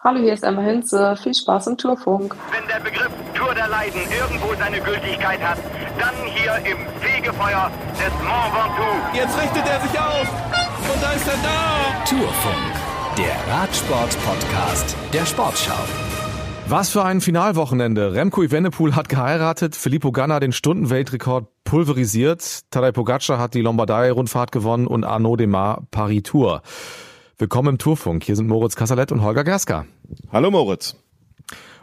Hallo, hier ist Emma Hinze. Viel Spaß im Tourfunk. Wenn der Begriff Tour der Leiden irgendwo seine Gültigkeit hat, dann hier im Fegefeuer des Mont Ventoux. Jetzt richtet er sich auf und da ist er da. Tourfunk, der Radsport-Podcast der Sportschau. Was für ein Finalwochenende. Remco Evenepoel hat geheiratet, Filippo Ganna den Stundenweltrekord pulverisiert, Tadej Pogacar hat die Lombardei-Rundfahrt gewonnen und Arnaud Demar Paris-Tour. Willkommen im Tourfunk. Hier sind Moritz Kasserlet und Holger Gerska. Hallo Moritz.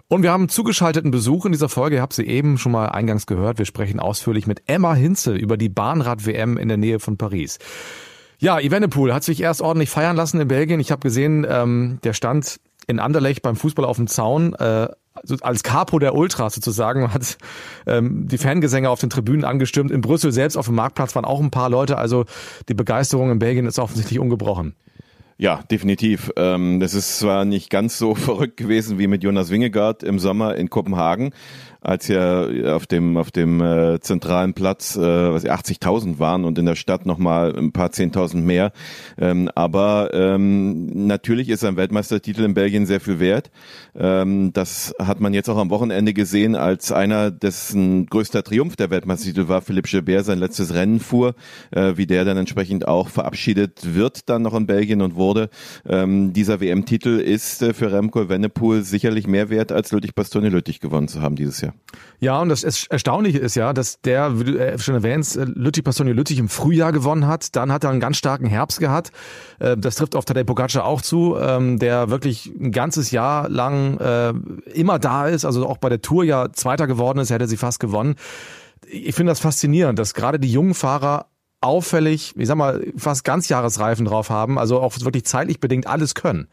Und wir haben zugeschalteten Besuch in dieser Folge. Ihr habt sie eben schon mal eingangs gehört. Wir sprechen ausführlich mit Emma Hinze über die Bahnrad-WM in der Nähe von Paris. Ja, Evenepoel hat sich erst ordentlich feiern lassen in Belgien. Ich habe gesehen, ähm, der stand in Anderlecht beim Fußball auf dem Zaun. Äh, als Capo der Ultras sozusagen hat ähm, die Fangesänge auf den Tribünen angestimmt. In Brüssel selbst auf dem Marktplatz waren auch ein paar Leute. Also die Begeisterung in Belgien ist offensichtlich ungebrochen. Ja, definitiv. Ähm, das ist zwar nicht ganz so verrückt gewesen wie mit Jonas Wingegaard im Sommer in Kopenhagen, als ja auf dem auf dem äh, zentralen Platz äh, was 80.000 waren und in der Stadt noch mal ein paar zehntausend mehr. Ähm, aber ähm, natürlich ist ein Weltmeistertitel in Belgien sehr viel wert. Ähm, das hat man jetzt auch am Wochenende gesehen, als einer dessen größter Triumph der Weltmeistertitel war, Philippe Gilbert sein letztes Rennen fuhr, äh, wie der dann entsprechend auch verabschiedet wird dann noch in Belgien und wurde. Ähm, dieser WM-Titel ist äh, für Remco Evenepoel sicherlich mehr wert, als Lüttich Bastogne Lüttich gewonnen zu haben dieses Jahr. Ja, und das Erstaunliche ist ja, dass der, wie du äh, schon erwähnst, äh, Lütti Pastonio Lüttich im Frühjahr gewonnen hat. Dann hat er einen ganz starken Herbst gehabt. Äh, das trifft auf Tadej Pogacar auch zu, ähm, der wirklich ein ganzes Jahr lang immer da ist, also auch bei der Tour ja Zweiter geworden ist, hätte sie fast gewonnen. Ich finde das faszinierend, dass gerade die jungen Fahrer auffällig, ich sag mal, fast ganzjahresreifen drauf haben, also auch wirklich zeitlich bedingt alles können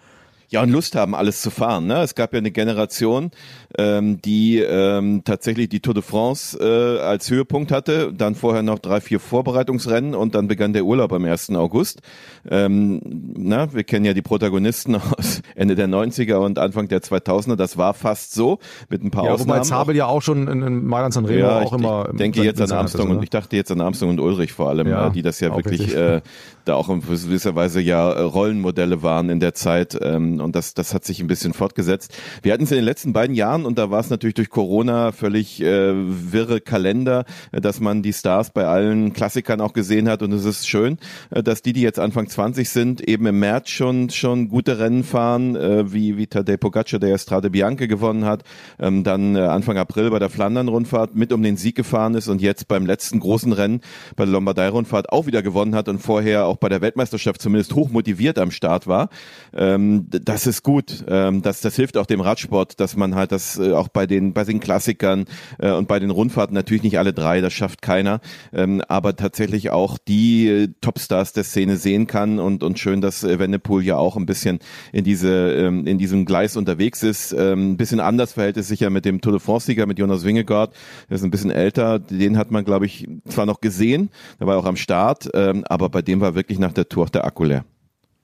ja, und Lust haben, alles zu fahren. Ne? Es gab ja eine Generation, ähm, die ähm, tatsächlich die Tour de France äh, als Höhepunkt hatte, dann vorher noch drei, vier Vorbereitungsrennen und dann begann der Urlaub am 1. August. Ähm, na, wir kennen ja die Protagonisten aus Ende der 90er und Anfang der 2000er. Das war fast so, mit ein paar ja, Ausnahmen. Wobei Zabel ja auch schon in, in Mailand San Remo ja, auch ich, immer... Ich denke jetzt an Armstrong und ich dachte jetzt an Armstrong und Ulrich vor allem, ja, äh, die das ja wirklich äh, da auch in gewisser Weise ja äh, Rollenmodelle waren in der Zeit. Ähm, und das, das hat sich ein bisschen fortgesetzt. Wir hatten es in den letzten beiden Jahren und da war es natürlich durch Corona völlig äh, wirre Kalender, dass man die Stars bei allen Klassikern auch gesehen hat und es ist schön, äh, dass die, die jetzt Anfang 20 sind, eben im März schon schon gute Rennen fahren, äh, wie wie Tadej Pogacar, der Strade Bianche gewonnen hat, ähm, dann äh, Anfang April bei der Flandern-Rundfahrt mit um den Sieg gefahren ist und jetzt beim letzten großen Rennen bei der Lombardei-Rundfahrt auch wieder gewonnen hat und vorher auch bei der Weltmeisterschaft zumindest hoch motiviert am Start war. Ähm, das ist gut. Ähm, das, das hilft auch dem Radsport, dass man halt das äh, auch bei den, bei den Klassikern äh, und bei den Rundfahrten natürlich nicht alle drei, das schafft keiner, ähm, aber tatsächlich auch die äh, Topstars der Szene sehen kann und, und schön, dass äh, Wendepool ja auch ein bisschen in diese, ähm, in diesem Gleis unterwegs ist. Ähm, ein bisschen anders verhält es sich ja mit dem Tour de France-Sieger, mit Jonas Wingegaard. Der ist ein bisschen älter. Den hat man, glaube ich, zwar noch gesehen, der war auch am Start, ähm, aber bei dem war wirklich nach der Tour auch der Akku leer.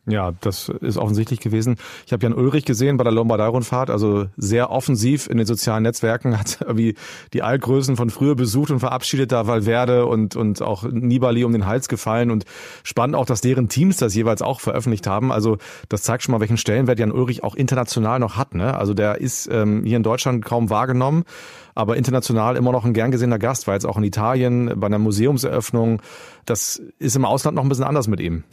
Ja, das ist offensichtlich gewesen. Ich habe Jan Ulrich gesehen bei der Lombardei-Rundfahrt, also sehr offensiv in den sozialen Netzwerken, hat wie die Altgrößen von früher besucht und verabschiedet, da Valverde und, und auch Nibali um den Hals gefallen und spannend auch, dass deren Teams das jeweils auch veröffentlicht haben. Also das zeigt schon mal, welchen Stellenwert Jan Ulrich auch international noch hat. Ne? Also der ist ähm, hier in Deutschland kaum wahrgenommen, aber international immer noch ein gern gesehener Gast, war jetzt auch in Italien bei einer Museumseröffnung. Das ist im Ausland noch ein bisschen anders mit ihm.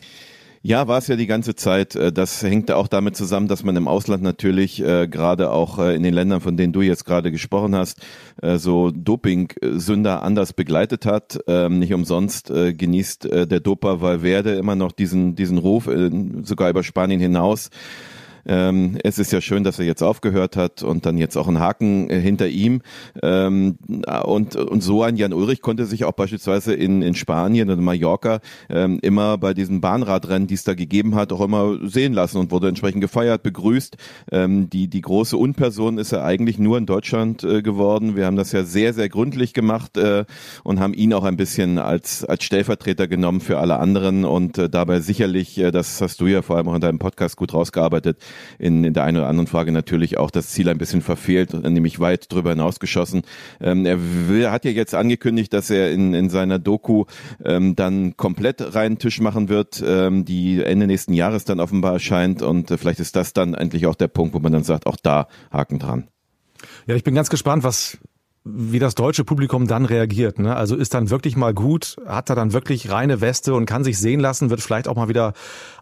Ja, war es ja die ganze Zeit. Äh, das hängt auch damit zusammen, dass man im Ausland natürlich äh, gerade auch äh, in den Ländern, von denen du jetzt gerade gesprochen hast, äh, so Doping-Sünder anders begleitet hat. Ähm, nicht umsonst äh, genießt äh, der Doper Valverde immer noch diesen diesen Ruf, äh, sogar über Spanien hinaus. Ähm, es ist ja schön, dass er jetzt aufgehört hat und dann jetzt auch ein Haken äh, hinter ihm. Ähm, und, und so ein Jan Ulrich konnte sich auch beispielsweise in, in Spanien oder Mallorca ähm, immer bei diesen Bahnradrennen, die es da gegeben hat, auch immer sehen lassen und wurde entsprechend gefeiert, begrüßt. Ähm, die, die große Unperson ist er eigentlich nur in Deutschland äh, geworden. Wir haben das ja sehr, sehr gründlich gemacht äh, und haben ihn auch ein bisschen als, als Stellvertreter genommen für alle anderen und äh, dabei sicherlich, äh, das hast du ja vor allem auch in deinem Podcast gut rausgearbeitet, in, in der einen oder anderen Frage natürlich auch das Ziel ein bisschen verfehlt, nämlich weit drüber hinausgeschossen. Ähm, er will, hat ja jetzt angekündigt, dass er in, in seiner Doku ähm, dann komplett reinen Tisch machen wird, ähm, die Ende nächsten Jahres dann offenbar erscheint und äh, vielleicht ist das dann endlich auch der Punkt, wo man dann sagt, auch da Haken dran. Ja, ich bin ganz gespannt, was wie das deutsche Publikum dann reagiert. Ne? Also ist dann wirklich mal gut, hat er dann wirklich reine Weste und kann sich sehen lassen, wird vielleicht auch mal wieder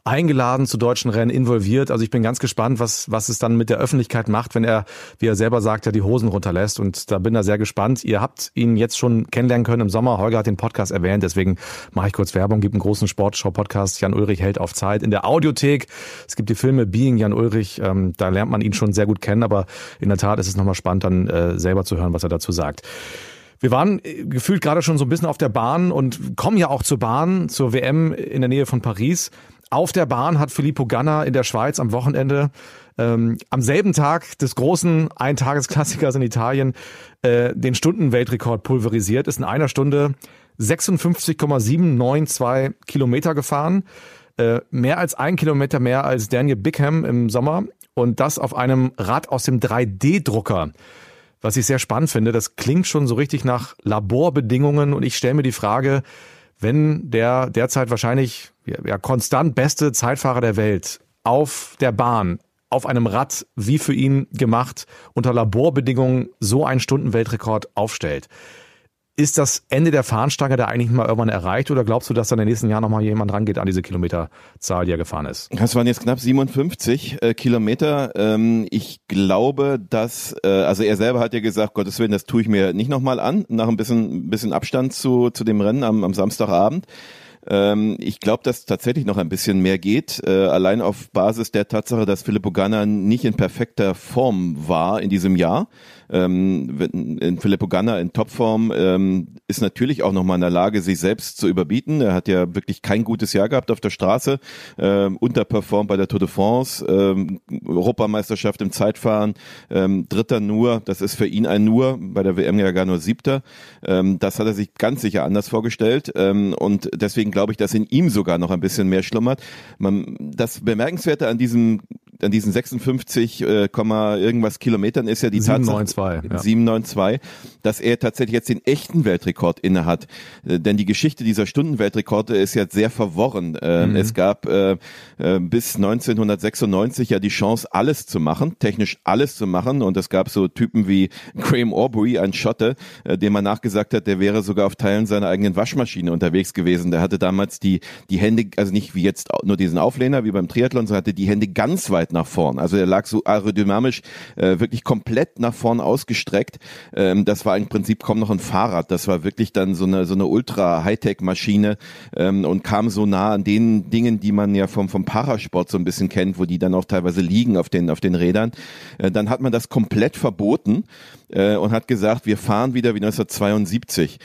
eingeladen zu deutschen Rennen, involviert. Also ich bin ganz gespannt, was, was es dann mit der Öffentlichkeit macht, wenn er, wie er selber sagt, ja die Hosen runterlässt. Und da bin er sehr gespannt. Ihr habt ihn jetzt schon kennenlernen können im Sommer. Holger hat den Podcast erwähnt, deswegen mache ich kurz Werbung. Gibt einen großen Sportschau-Podcast. Jan Ulrich hält auf Zeit in der Audiothek. Es gibt die Filme Being Jan Ulrich. Ähm, da lernt man ihn schon sehr gut kennen, aber in der Tat ist es nochmal spannend, dann äh, selber zu hören, was er dazu sagt. Wir waren äh, gefühlt gerade schon so ein bisschen auf der Bahn und kommen ja auch zur Bahn, zur WM in der Nähe von Paris. Auf der Bahn hat Filippo Ganna in der Schweiz am Wochenende ähm, am selben Tag des großen Eintagesklassikers in Italien äh, den Stundenweltrekord pulverisiert, ist in einer Stunde 56,792 Kilometer gefahren. Äh, mehr als ein Kilometer mehr als Daniel Bickham im Sommer und das auf einem Rad aus dem 3D-Drucker. Was ich sehr spannend finde, das klingt schon so richtig nach Laborbedingungen und ich stelle mir die Frage, wenn der derzeit wahrscheinlich ja, konstant beste Zeitfahrer der Welt auf der Bahn, auf einem Rad, wie für ihn gemacht, unter Laborbedingungen so einen Stundenweltrekord aufstellt. Ist das Ende der Fahnenstange da eigentlich mal irgendwann erreicht oder glaubst du, dass da in den nächsten Jahren nochmal jemand rangeht an diese Kilometerzahl, die er gefahren ist? Das waren jetzt knapp 57 äh, Kilometer. Ähm, ich glaube, dass, äh, also er selber hat ja gesagt, Gottes Willen, das tue ich mir nicht nochmal an, nach ein bisschen, bisschen Abstand zu, zu dem Rennen am, am Samstagabend. Ähm, ich glaube, dass tatsächlich noch ein bisschen mehr geht, äh, allein auf Basis der Tatsache, dass Filippo Ganna nicht in perfekter Form war in diesem Jahr ähm, in Filippo Ganna in Topform ähm, ist natürlich auch nochmal in der Lage, sich selbst zu überbieten. Er hat ja wirklich kein gutes Jahr gehabt auf der Straße, ähm, unterperformt bei der Tour de France, ähm, Europameisterschaft im Zeitfahren, ähm, Dritter nur, das ist für ihn ein Nur, bei der WM ja gar nur Siebter. Ähm, das hat er sich ganz sicher anders vorgestellt ähm, und deswegen glaube ich, dass in ihm sogar noch ein bisschen mehr schlummert. Man, das Bemerkenswerte an diesem an diesen 56, äh, irgendwas Kilometern ist ja die 792, Tatsache, ja. 792, dass er tatsächlich jetzt den echten Weltrekord inne hat. Äh, denn die Geschichte dieser Stundenweltrekorde ist ja sehr verworren. Äh, mhm. Es gab äh, äh, bis 1996 ja die Chance, alles zu machen, technisch alles zu machen. Und es gab so Typen wie Graham Aubrey, ein Schotte, äh, dem man nachgesagt hat, der wäre sogar auf Teilen seiner eigenen Waschmaschine unterwegs gewesen. Der hatte damals die, die Hände, also nicht wie jetzt nur diesen Auflehner wie beim Triathlon, sondern hatte die Hände ganz weit nach vorn. Also er lag so aerodynamisch äh, wirklich komplett nach vorn ausgestreckt. Ähm, das war im Prinzip kaum noch ein Fahrrad. Das war wirklich dann so eine so eine ultra Hightech Maschine ähm, und kam so nah an den Dingen, die man ja vom vom Parasport so ein bisschen kennt, wo die dann auch teilweise liegen auf den auf den Rädern. Äh, dann hat man das komplett verboten äh, und hat gesagt, wir fahren wieder wie 1972.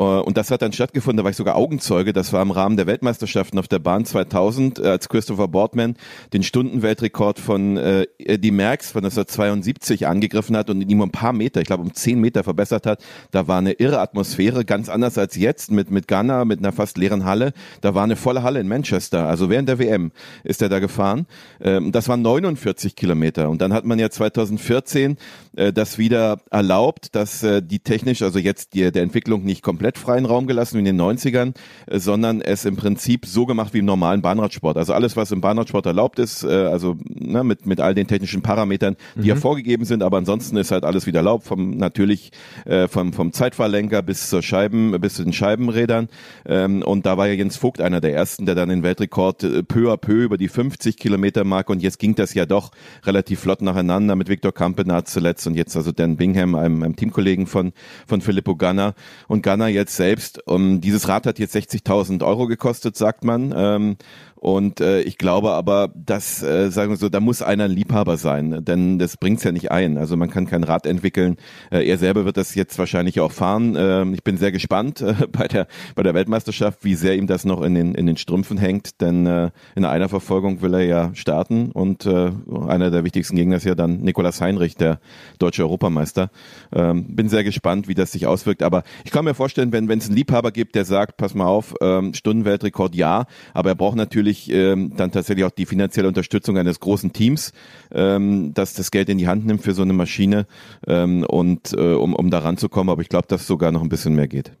Äh, und das hat dann stattgefunden, da war ich sogar Augenzeuge, das war im Rahmen der Weltmeisterschaften auf der Bahn 2000, äh, als Christopher Boardman den Stundenweltrekord von äh, Eddie Merckx von 1972 angegriffen hat und ihm um ein paar Meter, ich glaube um zehn Meter verbessert hat. Da war eine irre Atmosphäre, ganz anders als jetzt mit, mit Ghana, mit einer fast leeren Halle. Da war eine volle Halle in Manchester, also während der WM ist er da gefahren. Ähm, das waren 49 Kilometer und dann hat man ja 2014 äh, das wieder erlaubt, dass äh, die technisch, also jetzt die, der Entwicklung nicht komplett freien Raum gelassen wie in den 90ern, äh, sondern es im Prinzip so gemacht wie im normalen Bahnradsport. Also alles, was im Bahnradsport erlaubt ist, äh, also ne, mit, mit all den technischen Parametern, die mhm. ja vorgegeben sind, aber ansonsten ist halt alles wieder erlaubt, vom natürlich äh, vom, vom Zeitfahrlenker bis zur Scheiben, bis zu den Scheibenrädern. Ähm, und da war ja Jens Vogt einer der ersten, der dann den Weltrekord äh, peu à peu über die 50 Kilometer Mark und jetzt ging das ja doch relativ flott nacheinander mit Viktor Kampenat zuletzt und jetzt also Dan Bingham, einem, einem Teamkollegen von, von Filippo Ganna. Und Ganna jetzt selbst, um, dieses Rad hat jetzt 60.000 Euro gekostet, sagt man. Ähm, und äh, ich glaube aber, dass, äh, sagen wir so, da muss einer ein Liebhaber sein, denn das bringt's ja nicht ein. Also man kann kein Rad entwickeln. Äh, er selber wird das jetzt wahrscheinlich auch fahren. Äh, ich bin sehr gespannt äh, bei der bei der Weltmeisterschaft, wie sehr ihm das noch in den in den Strümpfen hängt, denn äh, in einer Verfolgung will er ja starten und äh, einer der wichtigsten Gegner ist ja dann Nikolaus Heinrich, der deutsche Europameister. Ähm, bin sehr gespannt, wie das sich auswirkt. Aber ich kann mir vorstellen, wenn es einen Liebhaber gibt, der sagt, pass mal auf, ähm, Stundenweltrekord ja, aber er braucht natürlich natürlich ähm, dann tatsächlich auch die finanzielle Unterstützung eines großen Teams, ähm, das das Geld in die Hand nimmt für so eine Maschine ähm, und äh, um, um da ranzukommen. Aber ich glaube, dass sogar noch ein bisschen mehr geht.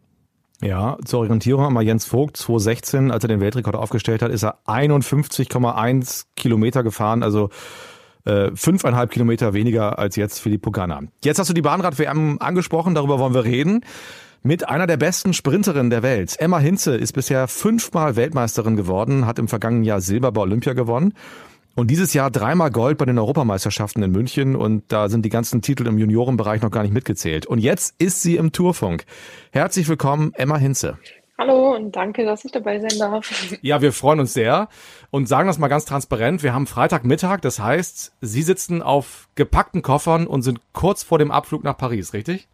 Ja, zur Orientierung einmal Jens Vogt, 2016, als er den Weltrekord aufgestellt hat, ist er 51,1 Kilometer gefahren, also äh, fünfeinhalb Kilometer weniger als jetzt Filippo Ganna. Jetzt hast du die Bahnrad-WM angesprochen, darüber wollen wir reden. Mit einer der besten Sprinterinnen der Welt. Emma Hinze ist bisher fünfmal Weltmeisterin geworden, hat im vergangenen Jahr Silber bei Olympia gewonnen. Und dieses Jahr dreimal Gold bei den Europameisterschaften in München und da sind die ganzen Titel im Juniorenbereich noch gar nicht mitgezählt. Und jetzt ist sie im Tourfunk. Herzlich willkommen, Emma Hinze. Hallo und danke, dass ich dabei sein darf. Ja, wir freuen uns sehr und sagen das mal ganz transparent. Wir haben Freitagmittag, das heißt, Sie sitzen auf gepackten Koffern und sind kurz vor dem Abflug nach Paris, richtig?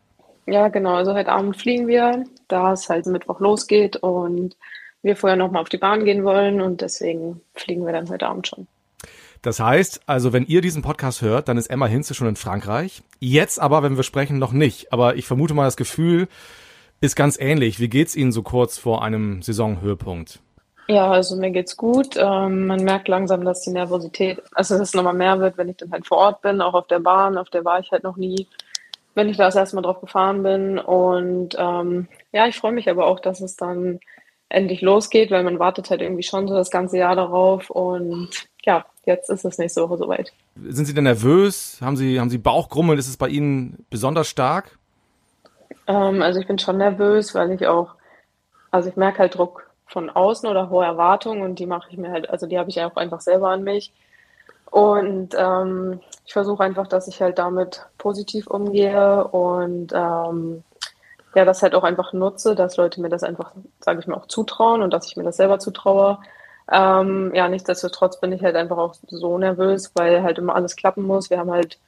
Ja, genau. Also heute Abend fliegen wir, da es halt Mittwoch losgeht und wir vorher nochmal auf die Bahn gehen wollen und deswegen fliegen wir dann heute Abend schon. Das heißt, also wenn ihr diesen Podcast hört, dann ist Emma Hinze schon in Frankreich. Jetzt aber, wenn wir sprechen, noch nicht. Aber ich vermute mal, das Gefühl ist ganz ähnlich. Wie geht's Ihnen so kurz vor einem Saisonhöhepunkt? Ja, also mir geht's gut. Ähm, man merkt langsam, dass die Nervosität, also dass es nochmal mehr wird, wenn ich dann halt vor Ort bin, auch auf der Bahn. Auf der war ich halt noch nie, wenn ich da das erste Mal drauf gefahren bin. Und ähm, ja, ich freue mich aber auch, dass es dann endlich losgeht, weil man wartet halt irgendwie schon so das ganze Jahr darauf. Und ja, jetzt ist es nächste Woche soweit. Sind Sie denn nervös? Haben Sie, haben Sie Bauchgrummeln? Ist es bei Ihnen besonders stark? Ähm, also ich bin schon nervös, weil ich auch, also ich merke halt Druck von außen oder hohe Erwartungen und die mache ich mir halt, also die habe ich auch einfach selber an mich. Und ähm, ich versuche einfach, dass ich halt damit positiv umgehe und ähm, ja, das halt auch einfach nutze, dass Leute mir das einfach, sage ich mal, auch zutrauen und dass ich mir das selber zutraue. Ähm, ja, nichtsdestotrotz bin ich halt einfach auch so nervös, weil halt immer alles klappen muss. Wir haben halt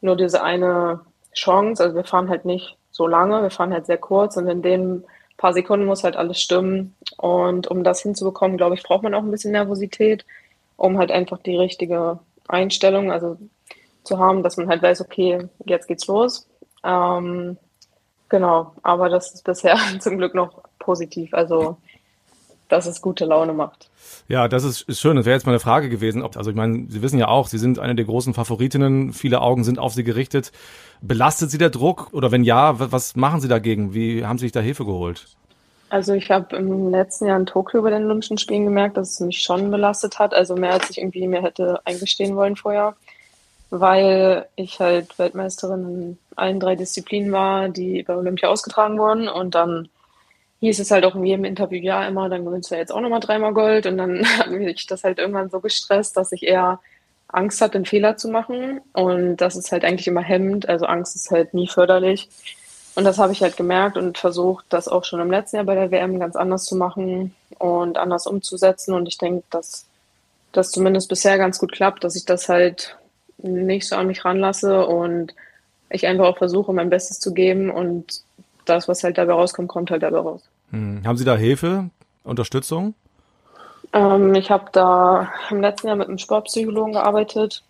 nur diese eine Chance, also wir fahren halt nicht so lange, wir fahren halt sehr kurz und in den paar Sekunden muss halt alles stimmen. Und um das hinzubekommen, glaube ich, braucht man auch ein bisschen Nervosität, um halt einfach die richtige Einstellung, also zu haben, dass man halt weiß, okay, jetzt geht's los. Ähm, genau, aber das ist bisher zum Glück noch positiv, also dass es gute Laune macht. Ja, das ist, ist schön. Das wäre jetzt mal eine Frage gewesen. Ob, also ich meine, Sie wissen ja auch, Sie sind eine der großen Favoritinnen. Viele Augen sind auf Sie gerichtet. Belastet Sie der Druck? Oder wenn ja, was machen Sie dagegen? Wie haben Sie sich da Hilfe geholt? Also ich habe im letzten Jahr in Tokio bei den Olympischen Spielen gemerkt, dass es mich schon belastet hat. Also mehr als ich irgendwie mir hätte eingestehen wollen vorher. Weil ich halt Weltmeisterin in allen drei Disziplinen war, die bei Olympia ausgetragen wurden. Und dann hieß es halt auch in jedem Interview ja immer, dann gewinnst du ja jetzt auch nochmal dreimal Gold. Und dann hat mich das halt irgendwann so gestresst, dass ich eher Angst hatte, einen Fehler zu machen. Und das ist halt eigentlich immer hemmend. Also Angst ist halt nie förderlich. Und das habe ich halt gemerkt und versucht, das auch schon im letzten Jahr bei der WM ganz anders zu machen und anders umzusetzen. Und ich denke, dass das zumindest bisher ganz gut klappt, dass ich das halt nicht so an mich ranlasse und ich einfach auch versuche, mein Bestes zu geben und das, was halt dabei rauskommt, kommt halt dabei raus. Hm. Haben Sie da Hilfe, Unterstützung? Ähm, ich habe da im letzten Jahr mit einem Sportpsychologen gearbeitet,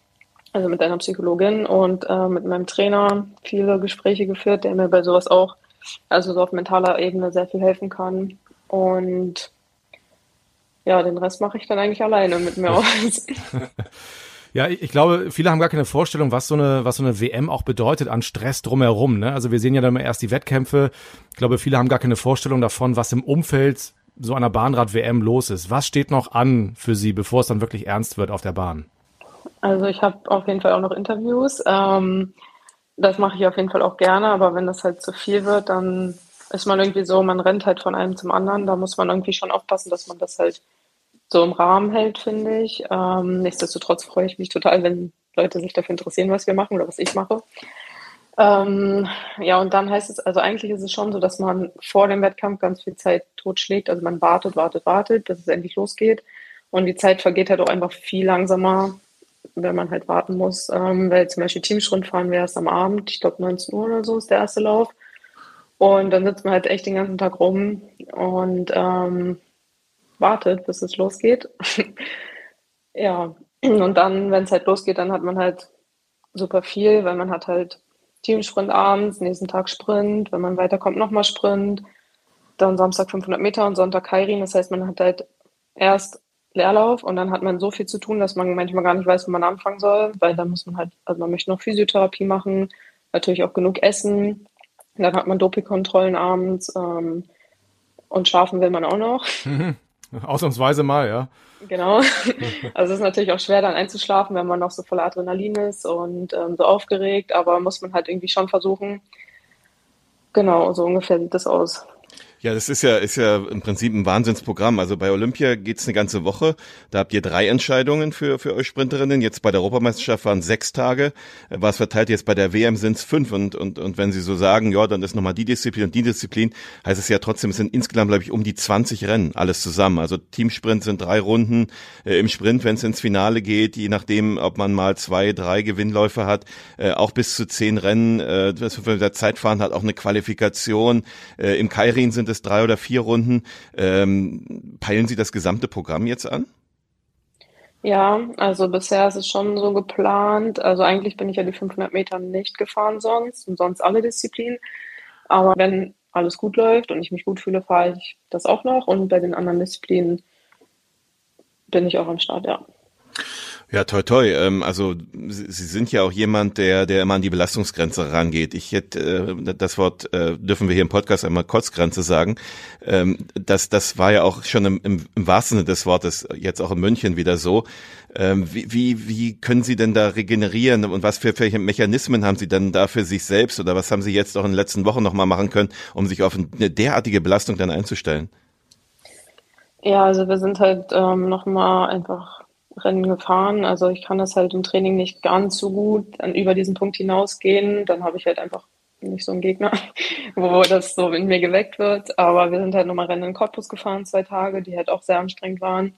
also mit einer Psychologin und äh, mit meinem Trainer viele Gespräche geführt, der mir bei sowas auch, also so auf mentaler Ebene sehr viel helfen kann. Und ja, den Rest mache ich dann eigentlich alleine mit mir aus. Ja, ich glaube, viele haben gar keine Vorstellung, was so eine, was so eine WM auch bedeutet an Stress drumherum. Ne? Also wir sehen ja dann erst die Wettkämpfe. Ich glaube, viele haben gar keine Vorstellung davon, was im Umfeld so einer Bahnrad-WM los ist. Was steht noch an für Sie, bevor es dann wirklich ernst wird auf der Bahn? Also ich habe auf jeden Fall auch noch Interviews. Ähm, das mache ich auf jeden Fall auch gerne, aber wenn das halt zu viel wird, dann ist man irgendwie so, man rennt halt von einem zum anderen. Da muss man irgendwie schon aufpassen, dass man das halt so im Rahmen hält, finde ich. Ähm, nichtsdestotrotz freue ich mich total, wenn Leute sich dafür interessieren, was wir machen oder was ich mache. Ähm, ja, und dann heißt es, also eigentlich ist es schon so, dass man vor dem Wettkampf ganz viel Zeit totschlägt. Also man wartet, wartet, wartet, bis es endlich losgeht. Und die Zeit vergeht halt auch einfach viel langsamer, wenn man halt warten muss. Ähm, weil zum Beispiel Teamschrund fahren wir erst am Abend, ich glaube 19 Uhr oder so ist der erste Lauf. Und dann sitzt man halt echt den ganzen Tag rum und ähm, wartet, bis es losgeht. ja, und dann, wenn es halt losgeht, dann hat man halt super viel, weil man hat halt Teamsprint abends, nächsten Tag Sprint, wenn man weiterkommt, nochmal Sprint, dann Samstag 500 Meter und Sonntag Kairin. Das heißt, man hat halt erst Leerlauf und dann hat man so viel zu tun, dass man manchmal gar nicht weiß, wo man anfangen soll, weil dann muss man halt, also man möchte noch Physiotherapie machen, natürlich auch genug essen, dann hat man Dopingkontrollen abends ähm, und schlafen will man auch noch. Ausnahmsweise mal, ja. Genau. Also es ist natürlich auch schwer dann einzuschlafen, wenn man noch so voller Adrenalin ist und ähm, so aufgeregt, aber muss man halt irgendwie schon versuchen. Genau, so ungefähr sieht das aus. Ja, das ist ja, ist ja im Prinzip ein Wahnsinnsprogramm. Also bei Olympia geht's eine ganze Woche. Da habt ihr drei Entscheidungen für, für euch Sprinterinnen. Jetzt bei der Europameisterschaft waren sechs Tage. War es verteilt, jetzt bei der WM sind's fünf. Und, und, und wenn Sie so sagen, ja, dann ist nochmal die Disziplin und die Disziplin, heißt es ja trotzdem, es sind insgesamt, glaube ich, um die 20 Rennen, alles zusammen. Also Teamsprint sind drei Runden. Äh, Im Sprint, wenn es ins Finale geht, je nachdem, ob man mal zwei, drei Gewinnläufe hat, äh, auch bis zu zehn Rennen. Äh, das für der Zeitfahren hat auch eine Qualifikation. Äh, Im Kairin sind es drei oder vier Runden. Ähm, peilen Sie das gesamte Programm jetzt an? Ja, also bisher ist es schon so geplant. Also eigentlich bin ich ja die 500 Meter nicht gefahren sonst und sonst alle Disziplinen. Aber wenn alles gut läuft und ich mich gut fühle, fahre ich das auch noch. Und bei den anderen Disziplinen bin ich auch am Start, ja. Ja, toi toi. Ähm, also Sie sind ja auch jemand, der, der immer an die Belastungsgrenze rangeht. Ich hätte äh, das Wort äh, dürfen wir hier im Podcast einmal Kotzgrenze sagen. Ähm, das, das war ja auch schon im, im, im wahrsten Sinne des Wortes jetzt auch in München wieder so. Ähm, wie, wie, wie können Sie denn da regenerieren und was für, für Mechanismen haben Sie dann da für sich selbst oder was haben Sie jetzt auch in den letzten Wochen nochmal machen können, um sich auf eine derartige Belastung dann einzustellen? Ja, also wir sind halt ähm, nochmal einfach Rennen gefahren. Also ich kann das halt im Training nicht ganz so gut über diesen Punkt hinausgehen. Dann habe ich halt einfach nicht so einen Gegner, wo das so in mir geweckt wird. Aber wir sind halt nochmal Rennen in Cottbus gefahren, zwei Tage, die halt auch sehr anstrengend waren.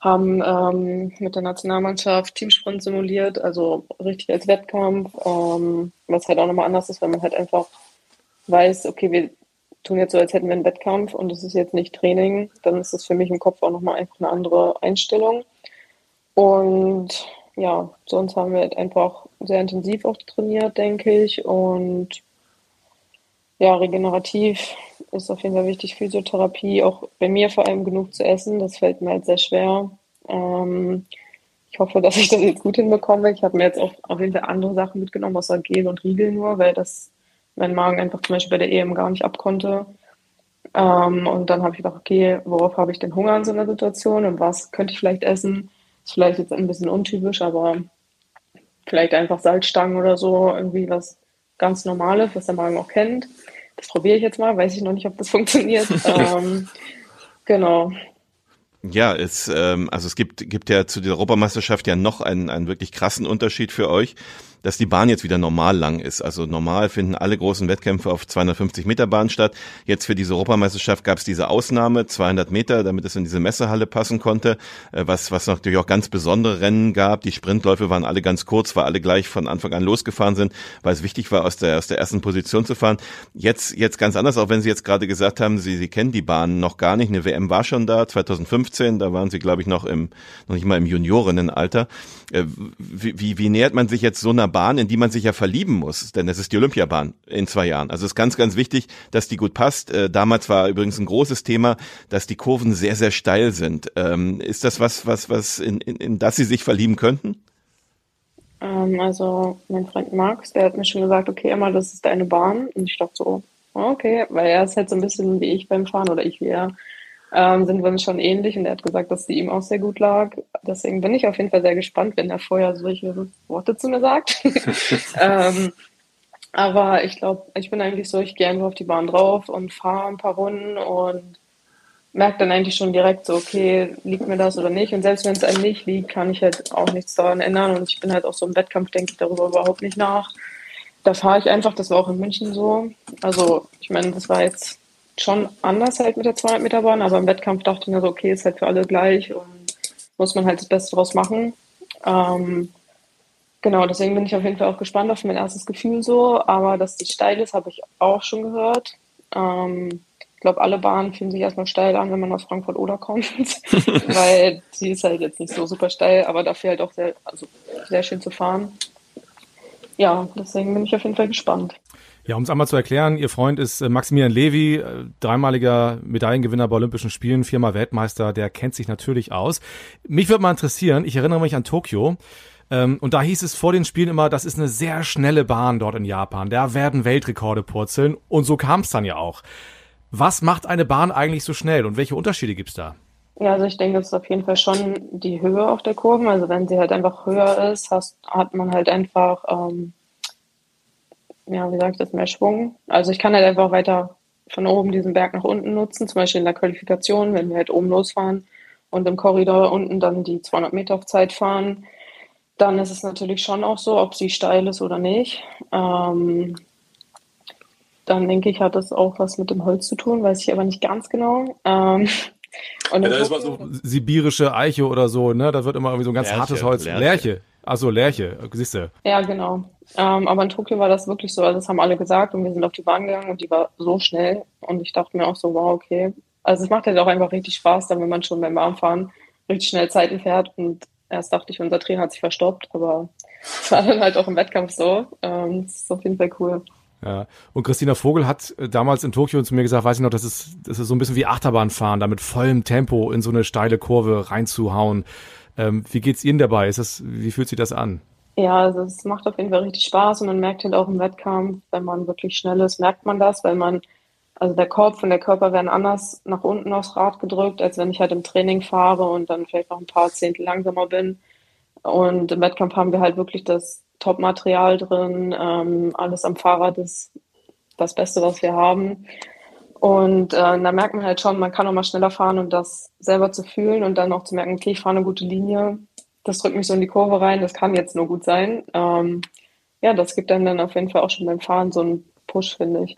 Haben ähm, mit der Nationalmannschaft Teamsprint simuliert, also richtig als Wettkampf, ähm, was halt auch nochmal anders ist, wenn man halt einfach weiß, okay, wir tun jetzt so, als hätten wir einen Wettkampf und es ist jetzt nicht Training, dann ist das für mich im Kopf auch nochmal einfach eine andere Einstellung. Und ja, sonst haben wir halt einfach sehr intensiv auch trainiert, denke ich. Und ja, regenerativ ist auf jeden Fall wichtig, Physiotherapie, auch bei mir vor allem genug zu essen. Das fällt mir halt sehr schwer. Ähm, ich hoffe, dass ich das jetzt gut hinbekomme. Ich habe mir jetzt auch auf jeden Fall andere Sachen mitgenommen, außer Gel und Riegel nur, weil das mein Magen einfach zum Beispiel bei der EM gar nicht abkonnte. Ähm, und dann habe ich gedacht, okay, worauf habe ich denn Hunger in so einer Situation und was könnte ich vielleicht essen? Ist vielleicht jetzt ein bisschen untypisch, aber vielleicht einfach Salzstangen oder so, irgendwie was ganz Normales, was der Magen auch kennt. Das probiere ich jetzt mal, weiß ich noch nicht, ob das funktioniert. ähm, genau. Ja, es, ähm, also es gibt, gibt ja zu der Europameisterschaft ja noch einen, einen wirklich krassen Unterschied für euch dass die Bahn jetzt wieder normal lang ist. Also normal finden alle großen Wettkämpfe auf 250 Meter Bahn statt. Jetzt für diese Europameisterschaft gab es diese Ausnahme, 200 Meter, damit es in diese Messehalle passen konnte, äh, was, was natürlich auch ganz besondere Rennen gab. Die Sprintläufe waren alle ganz kurz, weil alle gleich von Anfang an losgefahren sind, weil es wichtig war, aus der, aus der ersten Position zu fahren. Jetzt, jetzt ganz anders, auch wenn Sie jetzt gerade gesagt haben, Sie, Sie kennen die Bahn noch gar nicht. Eine WM war schon da, 2015, da waren Sie, glaube ich, noch im, noch nicht mal im Juniorinnenalter. Äh, wie, wie, wie nähert man sich jetzt so einer Bahn, in die man sich ja verlieben muss? Denn es ist die Olympiabahn in zwei Jahren. Also es ist ganz, ganz wichtig, dass die gut passt. Äh, damals war übrigens ein großes Thema, dass die Kurven sehr, sehr steil sind. Ähm, ist das was, was, was in, in, in das Sie sich verlieben könnten? Ähm, also mein Freund Max, der hat mir schon gesagt, okay, Emma, das ist deine Bahn. Und ich dachte so, okay, weil er ist halt so ein bisschen wie ich beim Fahren oder ich wie er ähm, sind wir uns schon ähnlich und er hat gesagt, dass sie ihm auch sehr gut lag. Deswegen bin ich auf jeden Fall sehr gespannt, wenn er vorher solche Worte zu mir sagt. ähm, aber ich glaube, ich bin eigentlich so, ich gehe einfach auf die Bahn drauf und fahre ein paar Runden und merke dann eigentlich schon direkt so, okay, liegt mir das oder nicht. Und selbst wenn es einem nicht liegt, kann ich halt auch nichts daran ändern. Und ich bin halt auch so im Wettkampf, denke ich darüber überhaupt nicht nach. Da fahre ich einfach, das war auch in München so. Also ich meine, das war jetzt schon anders halt mit der 200 Meter Bahn, aber im Wettkampf dachte ich mir so, okay, ist halt für alle gleich und muss man halt das Beste draus machen. Ähm, genau, deswegen bin ich auf jeden Fall auch gespannt auf mein erstes Gefühl so, aber dass die steil ist, habe ich auch schon gehört. Ähm, ich glaube, alle Bahnen fühlen sich erstmal steil an, wenn man aus Frankfurt oder kommt, weil sie ist halt jetzt nicht so super steil, aber dafür halt auch sehr, also sehr schön zu fahren. Ja, deswegen bin ich auf jeden Fall gespannt. Ja, um es einmal zu erklären, Ihr Freund ist äh, Maximilian Levy, äh, dreimaliger Medaillengewinner bei Olympischen Spielen, viermal Weltmeister, der kennt sich natürlich aus. Mich würde mal interessieren, ich erinnere mich an Tokio, ähm, und da hieß es vor den Spielen immer, das ist eine sehr schnelle Bahn dort in Japan, da werden Weltrekorde purzeln und so kam es dann ja auch. Was macht eine Bahn eigentlich so schnell und welche Unterschiede gibt's da? Ja, also ich denke, es ist auf jeden Fall schon die Höhe auf der Kurven. Also wenn sie halt einfach höher ist, hast, hat man halt einfach ähm, ja, wie sage ich das, mehr Schwung. Also ich kann halt einfach weiter von oben diesen Berg nach unten nutzen, zum Beispiel in der Qualifikation, wenn wir halt oben losfahren und im Korridor unten dann die 200 Meter auf Zeit fahren, dann ist es natürlich schon auch so, ob sie steil ist oder nicht. Ähm, dann denke ich, hat das auch was mit dem Holz zu tun, weiß ich aber nicht ganz genau. Ähm, und ja, da ist mal so sibirische Eiche oder so, ne? Da wird immer irgendwie so ein ganz Lerche, hartes Holz. Lerche. Lerche. Achso, Lerche, siehst du. Ja, genau. Ähm, aber in Tokio war das wirklich so, also das haben alle gesagt und wir sind auf die Bahn gegangen und die war so schnell und ich dachte mir auch so, wow, okay. Also es macht halt auch einfach richtig Spaß, dann wenn man schon beim Bahnfahren richtig schnell Zeiten fährt und erst dachte ich, unser Trainer hat sich verstoppt, aber es war dann halt auch im Wettkampf so. Ähm, das ist auf jeden Fall cool. Ja. Und Christina Vogel hat äh, damals in Tokio zu mir gesagt, weiß ich noch, das ist, das ist so ein bisschen wie Achterbahnfahren, da mit vollem Tempo in so eine steile Kurve reinzuhauen. Ähm, wie geht's Ihnen dabei? Ist das, wie fühlt sich das an? Ja, also es macht auf jeden Fall richtig Spaß und man merkt halt auch im Wettkampf, wenn man wirklich schnell ist, merkt man das, weil man, also der Kopf und der Körper werden anders nach unten aufs Rad gedrückt, als wenn ich halt im Training fahre und dann vielleicht noch ein paar Zehntel langsamer bin. Und im Wettkampf haben wir halt wirklich das Top-Material drin, ähm, alles am Fahrrad ist das Beste, was wir haben. Und äh, da merkt man halt schon, man kann auch mal schneller fahren und das selber zu fühlen und dann auch zu merken, okay, ich fahre eine gute Linie, das drückt mich so in die Kurve rein, das kann jetzt nur gut sein. Ähm, ja, das gibt einem dann auf jeden Fall auch schon beim Fahren so einen Push, finde ich.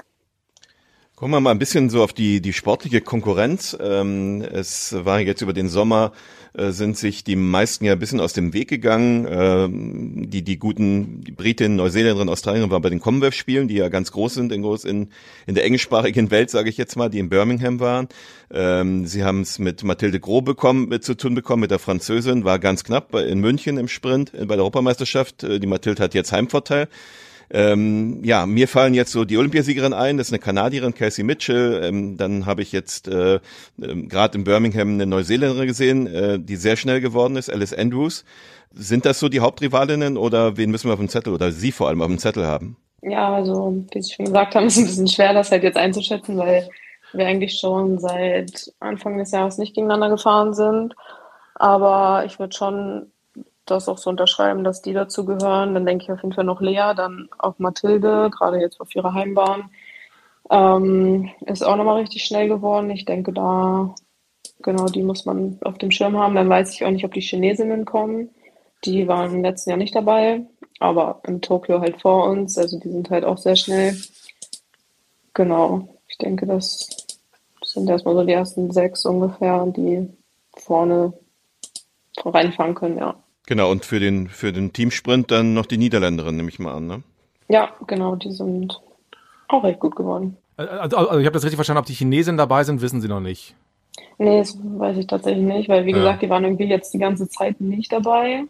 Kommen wir mal ein bisschen so auf die, die sportliche Konkurrenz. Ähm, es war jetzt über den Sommer äh, sind sich die meisten ja ein bisschen aus dem Weg gegangen. Ähm, die, die guten die Britinnen, Neuseeländerinnen, Australierinnen waren bei den Commonwealth-Spielen, die ja ganz groß sind in, groß in, in der englischsprachigen Welt, sage ich jetzt mal, die in Birmingham waren. Ähm, sie haben es mit Mathilde Groh bekommen, mit zu tun bekommen, mit der Französin, war ganz knapp in München im Sprint äh, bei der Europameisterschaft. Äh, die Mathilde hat jetzt Heimvorteil. Ähm, ja, mir fallen jetzt so die Olympiasiegerin ein, das ist eine Kanadierin, Casey Mitchell. Ähm, dann habe ich jetzt äh, äh, gerade in Birmingham eine Neuseeländerin gesehen, äh, die sehr schnell geworden ist, Alice Andrews. Sind das so die Hauptrivalinnen oder wen müssen wir auf dem Zettel oder Sie vor allem auf dem Zettel haben? Ja, also wie Sie schon gesagt haben, ist ein bisschen schwer, das halt jetzt einzuschätzen, weil wir eigentlich schon seit Anfang des Jahres nicht gegeneinander gefahren sind. Aber ich würde schon das auch so unterschreiben, dass die dazu gehören. Dann denke ich auf jeden Fall noch Lea, dann auch Mathilde, gerade jetzt auf ihrer Heimbahn. Ähm, ist auch nochmal richtig schnell geworden. Ich denke, da, genau, die muss man auf dem Schirm haben. Dann weiß ich auch nicht, ob die Chinesinnen kommen. Die waren im letzten Jahr nicht dabei, aber in Tokio halt vor uns. Also die sind halt auch sehr schnell. Genau, ich denke, das sind erstmal so die ersten sechs ungefähr, die vorne reinfahren können, ja. Genau, und für den, für den Teamsprint dann noch die Niederländerin, nehme ich mal an, ne? Ja, genau, die sind auch recht gut geworden. Also, also ich habe das richtig verstanden, ob die Chinesen dabei sind, wissen Sie noch nicht. Nee, das weiß ich tatsächlich nicht, weil wie ja. gesagt, die waren irgendwie jetzt die ganze Zeit nicht dabei.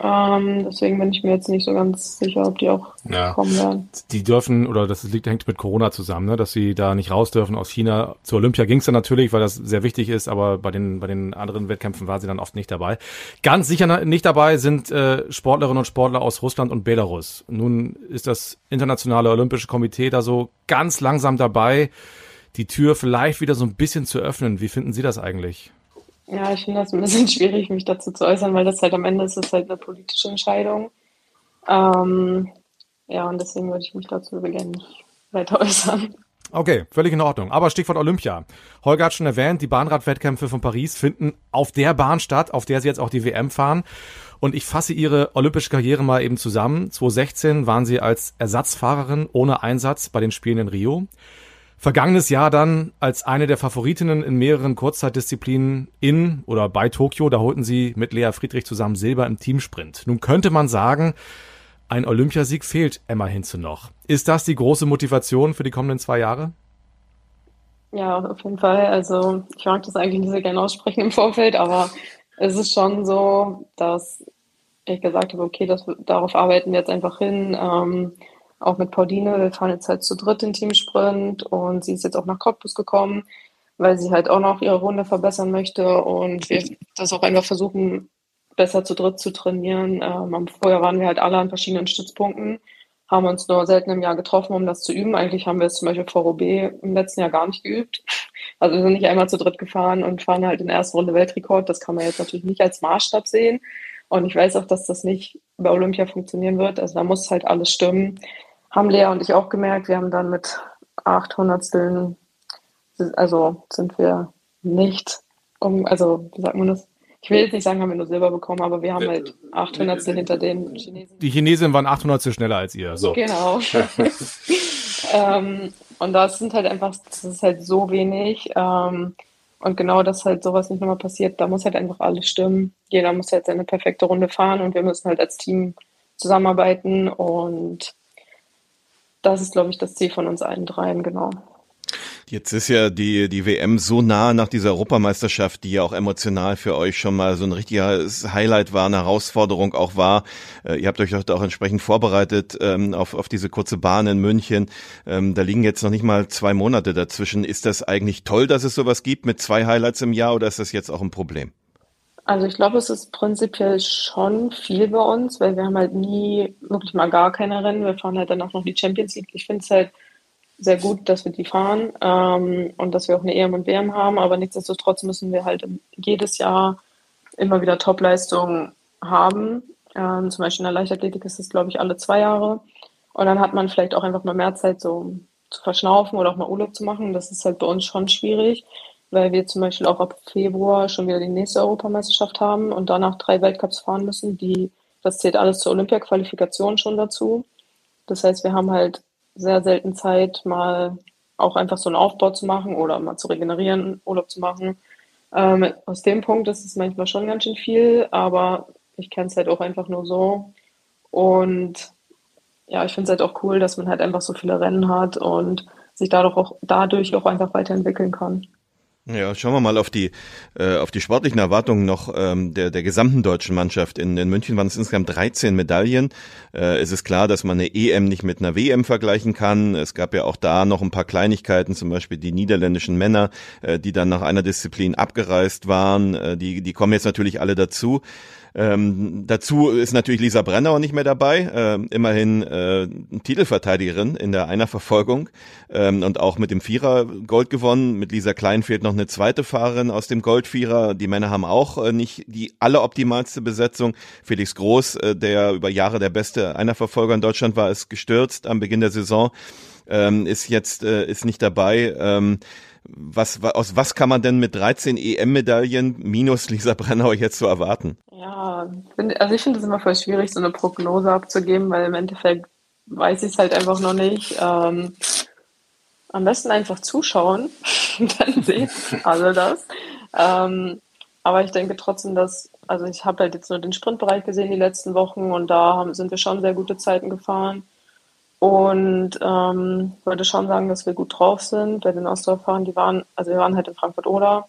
Ähm, deswegen bin ich mir jetzt nicht so ganz sicher, ob die auch ja. kommen werden. Die dürfen, oder das liegt, hängt mit Corona zusammen, ne, dass sie da nicht raus dürfen aus China. Zur Olympia ging es dann natürlich, weil das sehr wichtig ist, aber bei den, bei den anderen Wettkämpfen war sie dann oft nicht dabei. Ganz sicher nicht dabei sind äh, Sportlerinnen und Sportler aus Russland und Belarus. Nun ist das Internationale Olympische Komitee da so ganz langsam dabei, die Tür vielleicht wieder so ein bisschen zu öffnen. Wie finden Sie das eigentlich? Ja, ich finde das ein bisschen schwierig, mich dazu zu äußern, weil das halt am Ende ist es halt eine politische Entscheidung. Ähm, ja, und deswegen würde ich mich dazu gerne nicht weiter äußern. Okay, völlig in Ordnung. Aber Stichwort Olympia. Holger hat schon erwähnt, die Bahnradwettkämpfe von Paris finden auf der Bahn statt, auf der sie jetzt auch die WM fahren. Und ich fasse ihre olympische Karriere mal eben zusammen. 2016 waren sie als Ersatzfahrerin ohne Einsatz bei den Spielen in Rio. Vergangenes Jahr dann als eine der Favoritinnen in mehreren Kurzzeitdisziplinen in oder bei Tokio, da holten sie mit Lea Friedrich zusammen Silber im Teamsprint. Nun könnte man sagen, ein Olympiasieg fehlt Emma Hinze noch. Ist das die große Motivation für die kommenden zwei Jahre? Ja, auf jeden Fall. Also ich mag das eigentlich nicht sehr gerne aussprechen im Vorfeld, aber es ist schon so, dass ich gesagt habe, okay, das, darauf arbeiten wir jetzt einfach hin. Ähm, auch mit Pauline. Wir fahren jetzt halt zu dritt den Teamsprint und sie ist jetzt auch nach Cottbus gekommen, weil sie halt auch noch ihre Runde verbessern möchte und wir das auch einfach versuchen, besser zu dritt zu trainieren. Ähm, vorher waren wir halt alle an verschiedenen Stützpunkten, haben uns nur selten im Jahr getroffen, um das zu üben. Eigentlich haben wir es zum Beispiel vor OB im letzten Jahr gar nicht geübt. Also wir sind nicht einmal zu dritt gefahren und fahren halt in der ersten Runde Weltrekord. Das kann man jetzt natürlich nicht als Maßstab sehen. Und ich weiß auch, dass das nicht bei Olympia funktionieren wird. Also da muss halt alles stimmen. Haben Lea und ich auch gemerkt. Wir haben dann mit 800 also sind wir nicht um, also wie sagt man das? Ich will jetzt nicht sagen, haben wir nur Silber bekommen, aber wir haben halt 800 hinter den Chinesen. Die Chinesen waren 800 schneller als ihr. So. Genau. ähm, und das sind halt einfach, das ist halt so wenig. Ähm, und genau, dass halt sowas nicht nochmal passiert, da muss halt einfach alles stimmen. Jeder muss halt seine perfekte Runde fahren und wir müssen halt als Team zusammenarbeiten und das ist, glaube ich, das Ziel von uns allen dreien, genau. Jetzt ist ja die, die WM so nah nach dieser Europameisterschaft, die ja auch emotional für euch schon mal so ein richtiges Highlight war, eine Herausforderung auch war. Äh, ihr habt euch auch entsprechend vorbereitet ähm, auf, auf diese kurze Bahn in München. Ähm, da liegen jetzt noch nicht mal zwei Monate dazwischen. Ist das eigentlich toll, dass es sowas gibt mit zwei Highlights im Jahr oder ist das jetzt auch ein Problem? Also ich glaube, es ist prinzipiell schon viel bei uns, weil wir haben halt nie wirklich mal gar keine Rennen. Wir fahren halt dann auch noch die Champions League. Ich finde es halt sehr gut, dass wir die fahren ähm, und dass wir auch eine EM und WM haben, aber nichtsdestotrotz müssen wir halt jedes Jahr immer wieder Topleistungen haben. Ähm, zum Beispiel in der Leichtathletik ist es, glaube ich, alle zwei Jahre. Und dann hat man vielleicht auch einfach mal mehr Zeit, so zu verschnaufen oder auch mal Urlaub zu machen. Das ist halt bei uns schon schwierig, weil wir zum Beispiel auch ab Februar schon wieder die nächste Europameisterschaft haben und danach drei Weltcups fahren müssen. Die, das zählt alles zur Olympia-Qualifikation schon dazu. Das heißt, wir haben halt sehr selten Zeit, mal auch einfach so einen Aufbau zu machen oder mal zu regenerieren, Urlaub zu machen. Ähm, aus dem Punkt ist es manchmal schon ganz schön viel, aber ich kenne es halt auch einfach nur so. Und ja, ich finde es halt auch cool, dass man halt einfach so viele Rennen hat und sich dadurch auch, dadurch auch einfach weiterentwickeln kann. Ja, schauen wir mal auf die äh, auf die sportlichen Erwartungen noch ähm, der der gesamten deutschen Mannschaft. In, in München waren es insgesamt 13 Medaillen. Äh, es ist klar, dass man eine EM nicht mit einer WM vergleichen kann. Es gab ja auch da noch ein paar Kleinigkeiten, zum Beispiel die niederländischen Männer, äh, die dann nach einer Disziplin abgereist waren. Äh, die die kommen jetzt natürlich alle dazu. Ähm, dazu ist natürlich Lisa Brennauer nicht mehr dabei, ähm, immerhin äh, Titelverteidigerin in der Einerverfolgung ähm, und auch mit dem Vierer Gold gewonnen. Mit Lisa Klein fehlt noch eine zweite Fahrerin aus dem Goldvierer. Die Männer haben auch äh, nicht die alleroptimalste Besetzung. Felix Groß, äh, der über Jahre der beste Einerverfolger in Deutschland war, ist gestürzt am Beginn der Saison. Ähm, ist jetzt äh, ist nicht dabei. Ähm, was, aus was kann man denn mit 13 EM-Medaillen minus Lisa Brennauer jetzt so erwarten? Ja, also ich finde es immer voll schwierig, so eine Prognose abzugeben, weil im Endeffekt weiß ich es halt einfach noch nicht. Ähm, am besten einfach zuschauen, dann sehen alle das. Ähm, aber ich denke trotzdem, dass, also ich habe halt jetzt nur den Sprintbereich gesehen die letzten Wochen und da haben, sind wir schon sehr gute Zeiten gefahren. Und ähm, würde schon sagen, dass wir gut drauf sind. Bei den Ausdauerfahrern, die waren, also wir waren halt in Frankfurt-Oder,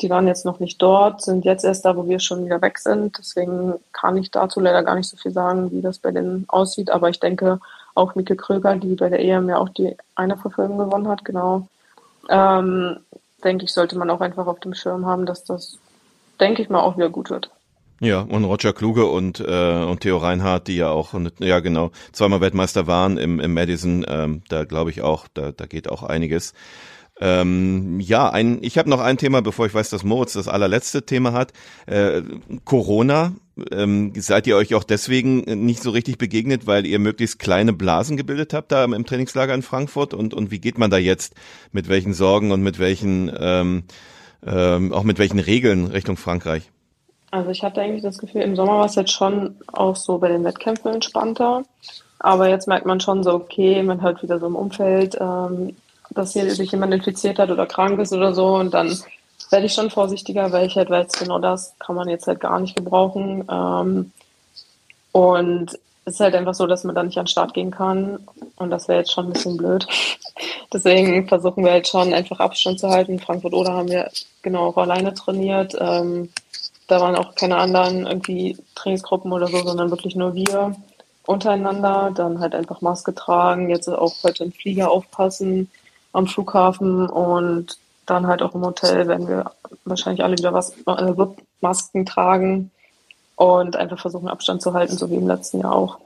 die waren jetzt noch nicht dort, sind jetzt erst da, wo wir schon wieder weg sind. Deswegen kann ich dazu leider gar nicht so viel sagen, wie das bei denen aussieht. Aber ich denke, auch Mike Kröger, die bei der EM ja auch die eine Verfolgung gewonnen hat, genau, ähm, denke ich, sollte man auch einfach auf dem Schirm haben, dass das, denke ich mal, auch wieder gut wird. Ja, und Roger Kluge und, äh, und Theo Reinhardt, die ja auch, ja genau, zweimal Weltmeister waren im, im Madison, ähm, da glaube ich auch, da, da geht auch einiges. Ähm, ja, ein, ich habe noch ein Thema, bevor ich weiß, dass Moritz das allerletzte Thema hat. Äh, Corona, ähm, seid ihr euch auch deswegen nicht so richtig begegnet, weil ihr möglichst kleine Blasen gebildet habt da im Trainingslager in Frankfurt? Und, und wie geht man da jetzt? Mit welchen Sorgen und mit welchen, ähm, ähm, auch mit welchen Regeln Richtung Frankreich? Also ich hatte eigentlich das Gefühl, im Sommer war es jetzt schon auch so bei den Wettkämpfen entspannter. Aber jetzt merkt man schon so, okay, man hört wieder so im Umfeld, ähm, dass hier sich jemand infiziert hat oder krank ist oder so. Und dann werde ich schon vorsichtiger, weil ich halt weiß, genau das kann man jetzt halt gar nicht gebrauchen. Ähm, und es ist halt einfach so, dass man da nicht an den Start gehen kann. Und das wäre jetzt schon ein bisschen blöd. Deswegen versuchen wir halt schon einfach Abstand zu halten. Frankfurt oder haben wir genau auch alleine trainiert. Ähm, da waren auch keine anderen irgendwie Trainingsgruppen oder so, sondern wirklich nur wir. untereinander, dann halt einfach Maske tragen, jetzt auch heute im Flieger aufpassen am Flughafen und dann halt auch im Hotel werden wir wahrscheinlich alle wieder was, äh, Masken tragen und einfach versuchen Abstand zu halten, so wie im letzten Jahr auch.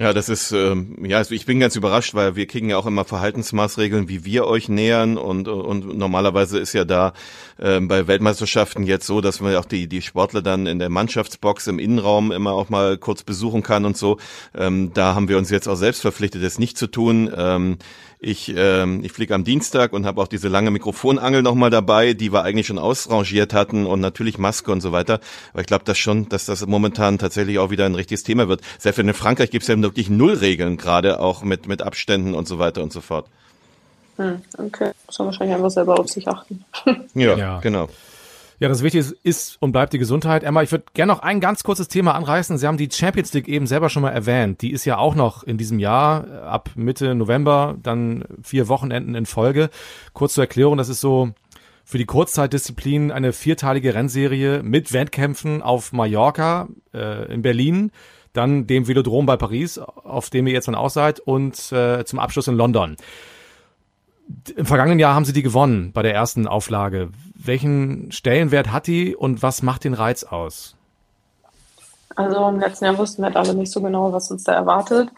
Ja, das ist, ähm, ja, also ich bin ganz überrascht, weil wir kriegen ja auch immer Verhaltensmaßregeln, wie wir euch nähern und, und normalerweise ist ja da ähm, bei Weltmeisterschaften jetzt so, dass man auch die, die Sportler dann in der Mannschaftsbox im Innenraum immer auch mal kurz besuchen kann und so. Ähm, da haben wir uns jetzt auch selbst verpflichtet, das nicht zu tun. Ähm, ich, ähm, ich fliege am Dienstag und habe auch diese lange Mikrofonangel nochmal dabei, die wir eigentlich schon ausrangiert hatten und natürlich Maske und so weiter. Aber ich glaube das schon, dass das momentan tatsächlich auch wieder ein richtiges Thema wird. Selbst in Frankreich gibt es ja wirklich null Regeln, gerade auch mit, mit Abständen und so weiter und so fort. Hm, okay, muss man wahrscheinlich einfach selber auf sich achten. ja, ja, genau. Ja, das Wichtige ist und bleibt die Gesundheit. Emma, ich würde gerne noch ein ganz kurzes Thema anreißen. Sie haben die Champions League eben selber schon mal erwähnt. Die ist ja auch noch in diesem Jahr äh, ab Mitte November, dann vier Wochenenden in Folge. Kurz zur Erklärung, das ist so für die Kurzzeitdisziplin eine vierteilige Rennserie mit Wettkämpfen auf Mallorca, äh, in Berlin, dann dem Velodrom bei Paris, auf dem ihr jetzt dann auch seid, und äh, zum Abschluss in London. Im vergangenen Jahr haben sie die gewonnen bei der ersten Auflage. Welchen Stellenwert hat die und was macht den Reiz aus? Also im letzten Jahr wussten wir halt alle nicht so genau, was uns da erwartet.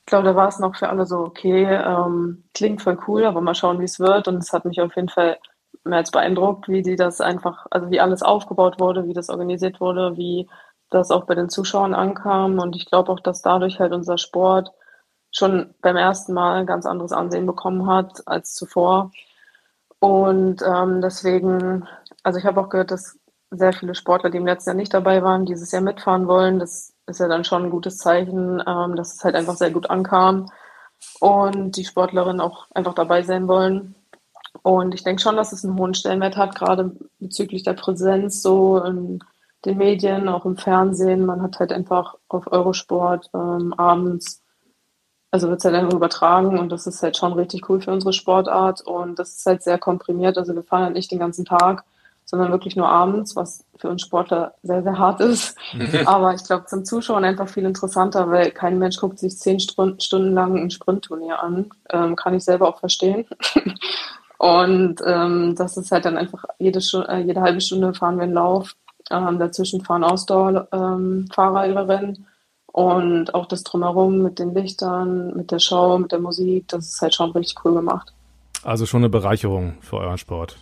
Ich glaube, da war es noch für alle so, okay, ähm, klingt voll cool, aber mal schauen, wie es wird. Und es hat mich auf jeden Fall mehr als beeindruckt, wie die das einfach, also wie alles aufgebaut wurde, wie das organisiert wurde, wie das auch bei den Zuschauern ankam. Und ich glaube auch, dass dadurch halt unser Sport schon beim ersten Mal ein ganz anderes Ansehen bekommen hat als zuvor. Und ähm, deswegen, also ich habe auch gehört, dass sehr viele Sportler, die im letzten Jahr nicht dabei waren, dieses Jahr mitfahren wollen. Das ist ja dann schon ein gutes Zeichen, ähm, dass es halt einfach sehr gut ankam und die Sportlerinnen auch einfach dabei sein wollen. Und ich denke schon, dass es einen hohen Stellenwert hat, gerade bezüglich der Präsenz so in den Medien, auch im Fernsehen. Man hat halt einfach auf Eurosport ähm, abends also wird es halt einfach übertragen und das ist halt schon richtig cool für unsere Sportart und das ist halt sehr komprimiert. Also wir fahren halt nicht den ganzen Tag, sondern wirklich nur abends, was für uns Sportler sehr, sehr hart ist. Aber ich glaube, zum Zuschauen einfach viel interessanter, weil kein Mensch guckt sich zehn Stunden lang ein Sprintturnier an. Ähm, kann ich selber auch verstehen. und ähm, das ist halt dann einfach jede, äh, jede halbe Stunde fahren wir einen Lauf. Ähm, dazwischen fahren Ausdauerfahrer ähm, ihre Rennen. Und auch das Drumherum mit den Lichtern, mit der Show, mit der Musik, das ist halt schon richtig cool gemacht. Also schon eine Bereicherung für euren Sport.